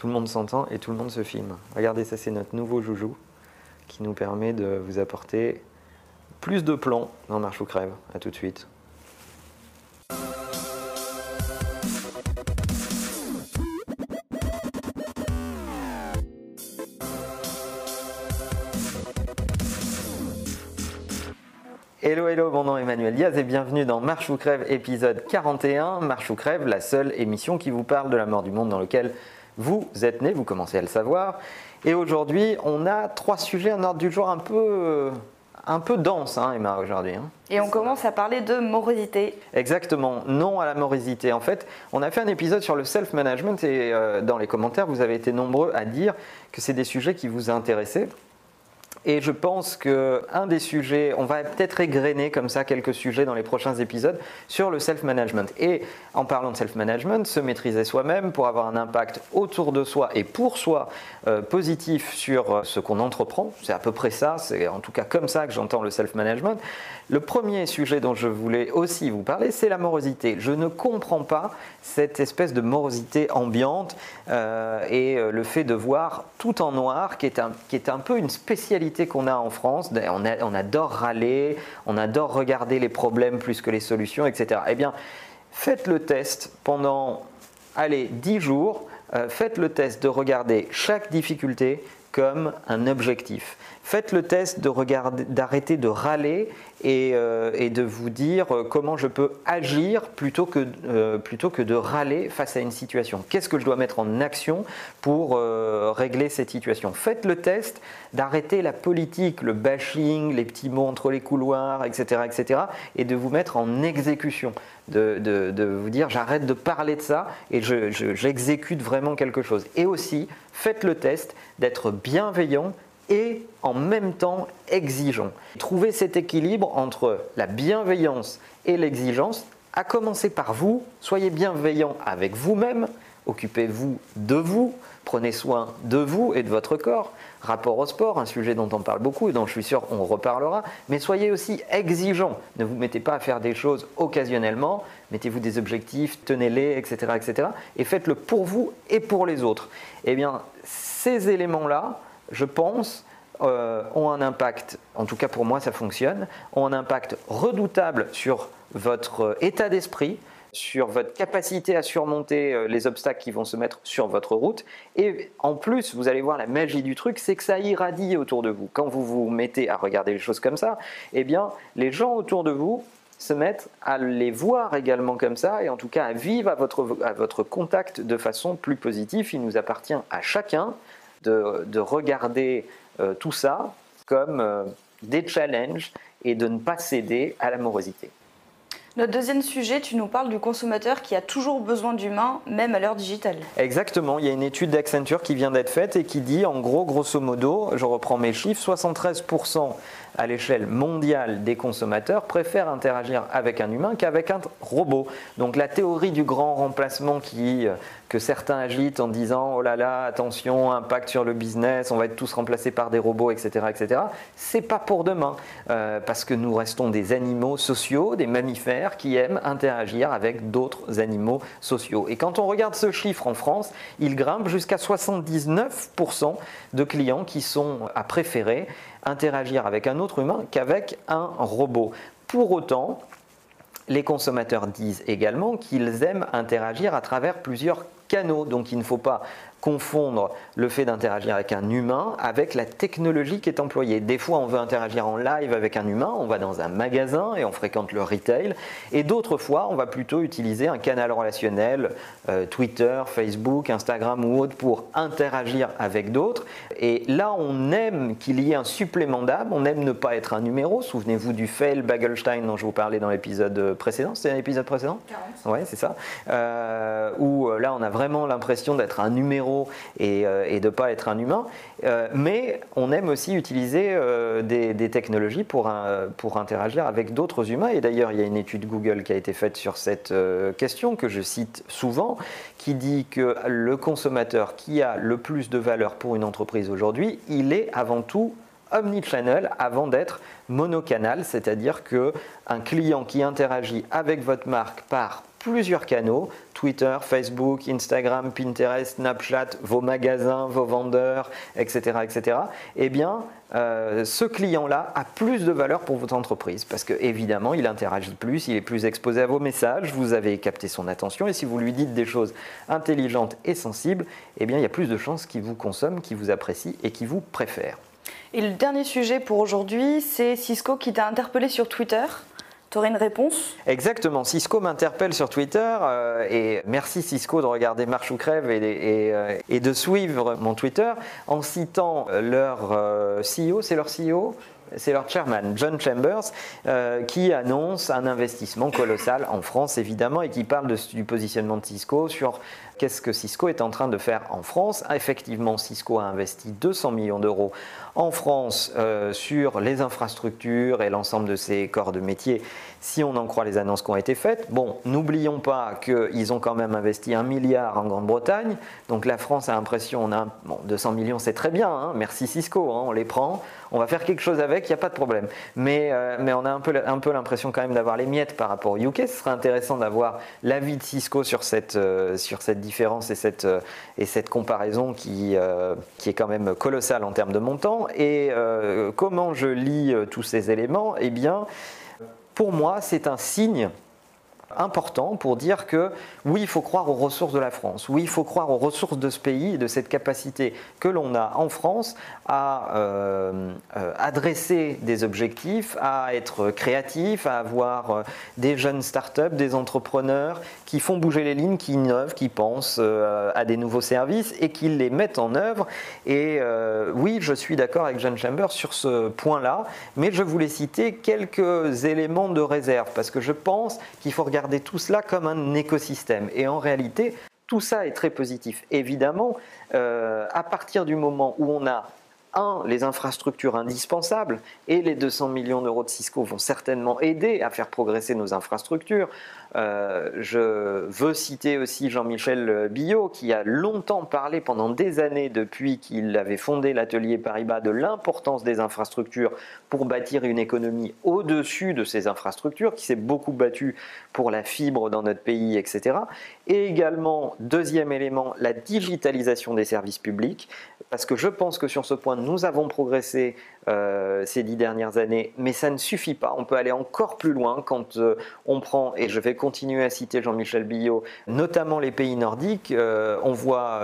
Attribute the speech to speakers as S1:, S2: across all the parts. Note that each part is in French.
S1: Tout le monde s'entend et tout le monde se filme. Regardez, ça c'est notre nouveau joujou qui nous permet de vous apporter plus de plans dans Marche ou Crève. A tout de suite. Hello, hello, mon nom est Emmanuel Diaz et bienvenue dans Marche ou Crève épisode 41. Marche ou Crève, la seule émission qui vous parle de la mort du monde dans lequel vous êtes né, vous commencez à le savoir. Et aujourd'hui, on a trois sujets, un ordre du jour un peu, un peu dense, hein, Emma, aujourd'hui. hein.
S2: Et on commence à parler de morosité.
S1: Exactement, non à la morosité. En fait, on a fait un épisode sur le self-management et euh, dans les commentaires, vous avez été nombreux à dire que c'est des sujets qui vous intéressaient. Et je pense que un des sujets, on va peut-être égrener comme ça quelques sujets dans les prochains épisodes sur le self-management. Et en parlant de self-management, se maîtriser soi-même pour avoir un impact autour de soi et pour soi euh, positif sur euh, ce qu'on entreprend. C'est à peu près ça, c'est en tout cas comme ça que j'entends le self-management. Le premier sujet dont je voulais aussi vous parler, c'est la morosité. Je ne comprends pas cette espèce de morosité ambiante euh, et le fait de voir tout en noir, qui est un, qui est un peu une spécialité qu'on a en France. On, a- on adore râler, on adore regarder les problèmes plus que les solutions, etc. Eh bien, faites le test pendant, allez, 10 jours. euh, faites le test de regarder chaque difficulté comme un objectif. Faites le test d'arrêter de râler et, euh, de vous dire euh, comment je peux agir plutôt que, euh, plutôt que de râler face à une situation. Qu'est-ce que je dois mettre en action pour régler cette situation? Faites le test d'arrêter la politique, le bashing, les petits mots entre les couloirs, etc., etc., et de vous mettre en exécution. De, de- vous dire j'arrête de parler de ça et je- je- j'exécute vraiment quelque chose. Et aussi, faites le test d'être bienveillant et en même temps exigeant. Trouvez cet équilibre entre la bienveillance et l'exigence, à commencer par vous, soyez bienveillant avec vous-même, occupez-vous de vous, prenez soin de vous et de votre corps. Rapport au sport, un sujet dont on parle beaucoup et dont je suis sûr on reparlera, mais soyez aussi exigeant. Ne vous mettez pas à faire des choses occasionnellement, mettez-vous des objectifs, tenez-les, etc., etc. Et faites-le pour vous et pour les autres. Eh bien, ces éléments-là, je pense, euh, ont un impact, en tout cas pour moi ça fonctionne, ont un impact redoutable sur votre euh, état d'esprit, sur votre capacité à surmonter euh, les obstacles qui vont se mettre sur votre route. Et en plus, vous allez voir la magie du truc, c'est que ça irradie autour de vous. Quand vous vous mettez à regarder les choses comme ça, eh bien, les gens autour de vous se mettent à les voir également comme ça et en tout cas à vivre à votre, à votre contact de façon plus positive. Il nous appartient à chacun de, de regarder euh, tout ça comme euh, des challenges et de ne pas céder à la morosité.
S2: Notre deuxième sujet, tu nous parles du consommateur qui a toujours besoin d'humains, même à l'heure digitale.
S1: Exactement, il y a une étude d'Accenture qui vient d'être faite et qui dit en gros, grosso modo, je reprends mes chiffres, 73% à l'échelle mondiale des consommateurs préfèrent interagir avec un humain qu'avec un robot. Donc la théorie du grand remplacement qui, euh, que certains agitent en disant oh là là, attention, impact sur le business, on va être tous remplacés par des robots, etc., etc., c'est pas pour demain, euh, parce que nous restons des animaux sociaux, des mammifères qui aiment interagir avec d'autres animaux sociaux. Et quand on regarde ce chiffre en France, il grimpe jusqu'à 79% de clients qui sont à préférer interagir avec un autre humain qu'avec un robot. Pour autant, les consommateurs disent également qu'ils aiment interagir à travers plusieurs canaux. Donc il ne faut pas confondre le fait d'interagir avec un humain avec la technologie qui est employée. Des fois, on veut interagir en live avec un humain, on va dans un magasin et on fréquente le retail. Et d'autres fois, on va plutôt utiliser un canal relationnel, euh, Twitter, Facebook, Instagram ou autre, pour interagir avec d'autres. Et là, on aime qu'il y ait un supplément d'âme, on aime ne pas être un numéro. Souvenez-vous du fail Bagelstein dont je vous parlais dans l'épisode précédent. C'était l'épisode précédent?
S2: 40.
S1: Ouais, c'est ça. Euh, où euh, là, on a vraiment l'impression d'être un numéro et, euh, et de ne pas être un humain. Euh, mais on aime aussi utiliser euh, des, technologies pour, pour interagir avec d'autres humains. Et d'ailleurs, il y a une étude Google qui a été faite sur cette question que je cite souvent, qui dit que le consommateur qui a le plus de valeur pour une entreprise aujourd'hui, il est avant tout omnichannel avant d'être monocanal, c'est-à-dire que un client qui interagit avec votre marque par plusieurs canaux, Twitter, Facebook, Instagram, Pinterest, Snapchat, vos magasins, vos vendeurs, etc., etc., eh bien, euh, ce client-là a plus de valeur pour votre entreprise parce que évidemment, il interagit plus, il est plus exposé à vos messages, vous avez capté son attention et si vous lui dites des choses intelligentes et sensibles, eh bien, il y a plus de chances qu'il vous consomme, qu'il vous apprécie et qu'il vous préfère.
S2: Et le dernier sujet pour aujourd'hui, c'est Cisco qui t'a interpellé sur Twitter. Tu aurais une réponse?
S1: Exactement. Cisco m'interpelle sur Twitter euh, et merci Cisco de regarder Marche ou Crève et, euh, de suivre mon Twitter en citant leur euh, CEO, c'est leur CEO c'est leur chairman, John Chambers, qui annonce un investissement colossal en France, évidemment, et qui parle du positionnement de Cisco sur qu'est-ce que Cisco est en train de faire en France. Effectivement, Cisco a investi 200 millions d'euros en France euh, sur les infrastructures et l'ensemble de ces corps de métier, si on en croit les annonces qui ont été faites. Bon, n'oublions pas qu'ils ont quand même investi un milliard en Grande-Bretagne. Donc la France a l'impression, on a bon, 200 millions, c'est très bien, hein. merci Cisco, hein, on les prend, on va faire quelque chose avec, il n'y a pas de problème. Mais, euh, on a un peu, l'impression quand même d'avoir les miettes par rapport au UK. Ce serait intéressant d'avoir l'avis de Cisco sur cette, euh, différence et cette, et cette comparaison qui, qui est quand même colossale en termes de montant. Et euh, comment je lis euh, tous ces éléments? Eh bien, pour moi, c'est un signe important pour dire que oui, il faut croire aux ressources de la France, oui, il faut croire aux ressources de ce pays et de cette capacité que l'on a en France à euh, euh, adresser des objectifs, à être créatif, à avoir euh, des jeunes startups, des entrepreneurs qui font bouger les lignes, qui innovent, qui pensent à des nouveaux services et qui les mettent en œuvre. Et oui, je suis d'accord avec John Chambers sur ce point-là, mais je voulais citer quelques éléments de réserve parce que je pense qu'il faut regarder tout cela comme un écosystème. Et en réalité, tout ça est très positif. Évidemment, euh, à partir du moment où on a un, les infrastructures indispensables, et les 200 millions d'euros de Cisco vont certainement aider à faire progresser nos infrastructures. Euh, je veux citer aussi Jean-Michel Billot, qui a longtemps parlé pendant des années, depuis qu'il avait fondé l'atelier Paribas, de l'importance des infrastructures pour bâtir une économie au-dessus de ces infrastructures, qui s'est beaucoup battu pour la fibre dans notre pays, etc. Et également, deuxième élément, la digitalisation des services publics, parce que je pense que sur ce point, nous avons progressé euh, ces dix dernières années, mais ça ne suffit pas. On peut aller encore plus loin quand euh, on prend, et je vais continuer à citer Jean-Michel Billot, notamment les pays nordiques. Euh, on voit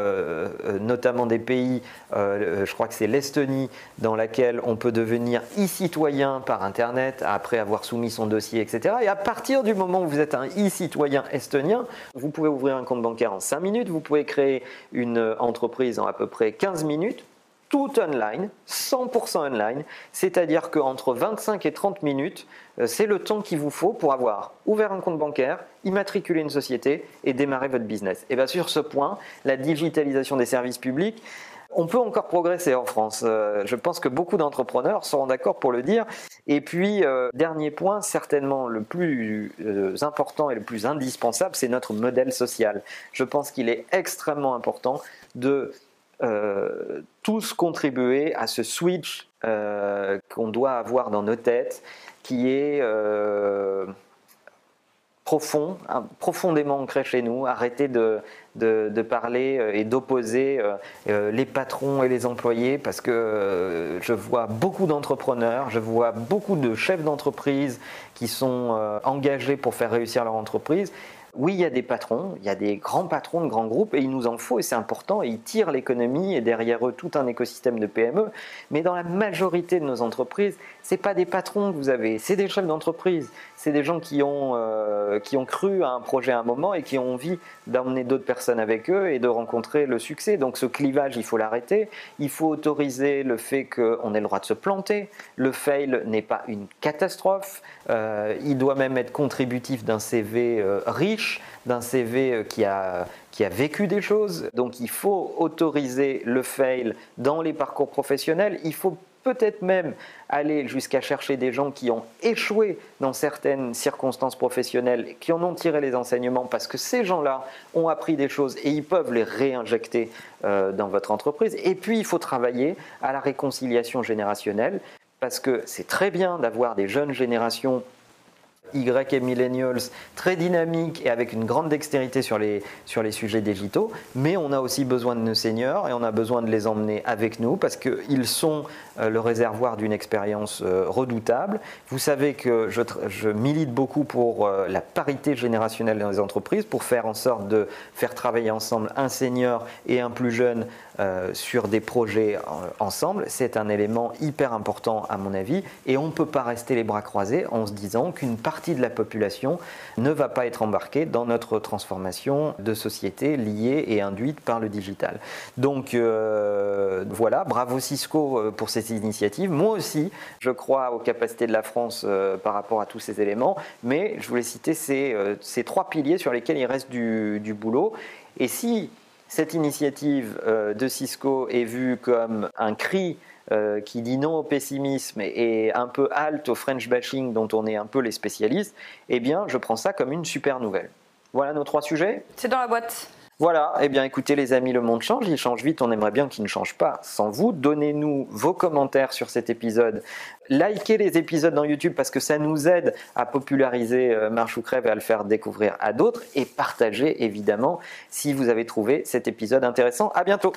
S1: notamment des pays, je crois que c'est l'Estonie, dans laquelle on peut devenir e-citoyen par Internet après avoir soumis son dossier, etc. Et à partir du moment où vous êtes un e-citoyen estonien, vous pouvez ouvrir un compte bancaire en 5 minutes, vous pouvez créer une entreprise en à peu près 15 minutes tout online, 100% online, c'est-à-dire qu'entre 25 et 30 minutes, euh, c'est le temps qu'il vous faut pour avoir ouvert un compte bancaire, immatriculer une société et démarrer votre business. Et bien sur ce point, la digitalisation des services publics, on peut encore progresser en France. Euh, je pense que beaucoup d'entrepreneurs seront d'accord pour le dire. Et puis, euh, dernier point, certainement le plus important et le plus indispensable, c'est notre modèle social. Je pense qu'il est extrêmement important de euh, tous contribuer à ce switch euh, qu'on doit avoir dans nos têtes, qui est euh, profond, hein, profondément ancré chez nous. Arrêter de, de, parler et d'opposer les patrons et les employés, parce que je vois beaucoup d'entrepreneurs, je vois beaucoup de chefs d'entreprise qui sont engagés pour faire réussir leur entreprise oui, il y a des patrons, il y a des grands patrons de grands groupes et il nous en faut et c'est important et ils tirent l'économie et derrière eux tout un écosystème de PME. Mais dans la majorité de nos entreprises, c'est pas des patrons que vous avez, c'est des chefs d'entreprise, c'est des gens qui ont, euh, qui ont cru à un projet à un moment et qui ont envie d'emmener d'autres personnes avec eux et de rencontrer le succès. Donc ce clivage, il faut l'arrêter. Il faut autoriser le fait qu'on ait le droit de se planter. Le fail n'est pas une catastrophe. Euh, il doit même être contributif d'un CV euh, riche, d'un CV qui a, qui a vécu des choses. Donc il faut autoriser le fail dans les parcours professionnels. Il faut peut-être même aller jusqu'à chercher des gens qui ont échoué dans certaines circonstances professionnelles, qui en ont tiré les enseignements parce que ces gens-là ont appris des choses et ils peuvent les réinjecter dans votre entreprise. Et puis il faut travailler à la réconciliation générationnelle parce que c'est très bien d'avoir des jeunes générations Y et millennials, très dynamiques et avec une grande dextérité sur les, sur les sujets digitaux, mais on a aussi besoin de nos seniors et on a besoin de les emmener avec nous parce qu'ils sont euh, le réservoir d'une expérience euh, redoutable. Vous savez que je, je milite beaucoup pour euh, la parité générationnelle dans les entreprises, pour faire en sorte de faire travailler ensemble un senior et un plus jeune sur des projets ensemble. C'est un élément hyper important à mon avis et on ne peut pas rester les bras croisés en se disant qu'une partie de la population ne va pas être embarquée dans notre transformation de société liée et induite par le digital. Donc voilà, bravo Cisco pour ces initiatives. Moi aussi, je crois aux capacités de la France euh, par rapport à tous ces éléments, mais je voulais citer ces, euh, ces trois piliers sur lesquels il reste du, du boulot. Et si cette initiative euh, de Cisco est vue comme un cri qui dit non au pessimisme et un peu halte au French bashing dont on est un peu les spécialistes, eh bien, je prends ça comme une super nouvelle. Voilà nos trois sujets.
S2: C'est dans la boîte.
S1: Voilà, eh bien écoutez les amis, le monde change, il change vite, on aimerait bien qu'il ne change pas sans vous. Donnez-nous vos commentaires sur cet épisode. Likez les épisodes dans YouTube parce que ça nous aide à populariser euh, Marche ou Crève et à le faire découvrir à d'autres. Et partagez évidemment si vous avez trouvé cet épisode intéressant. À bientôt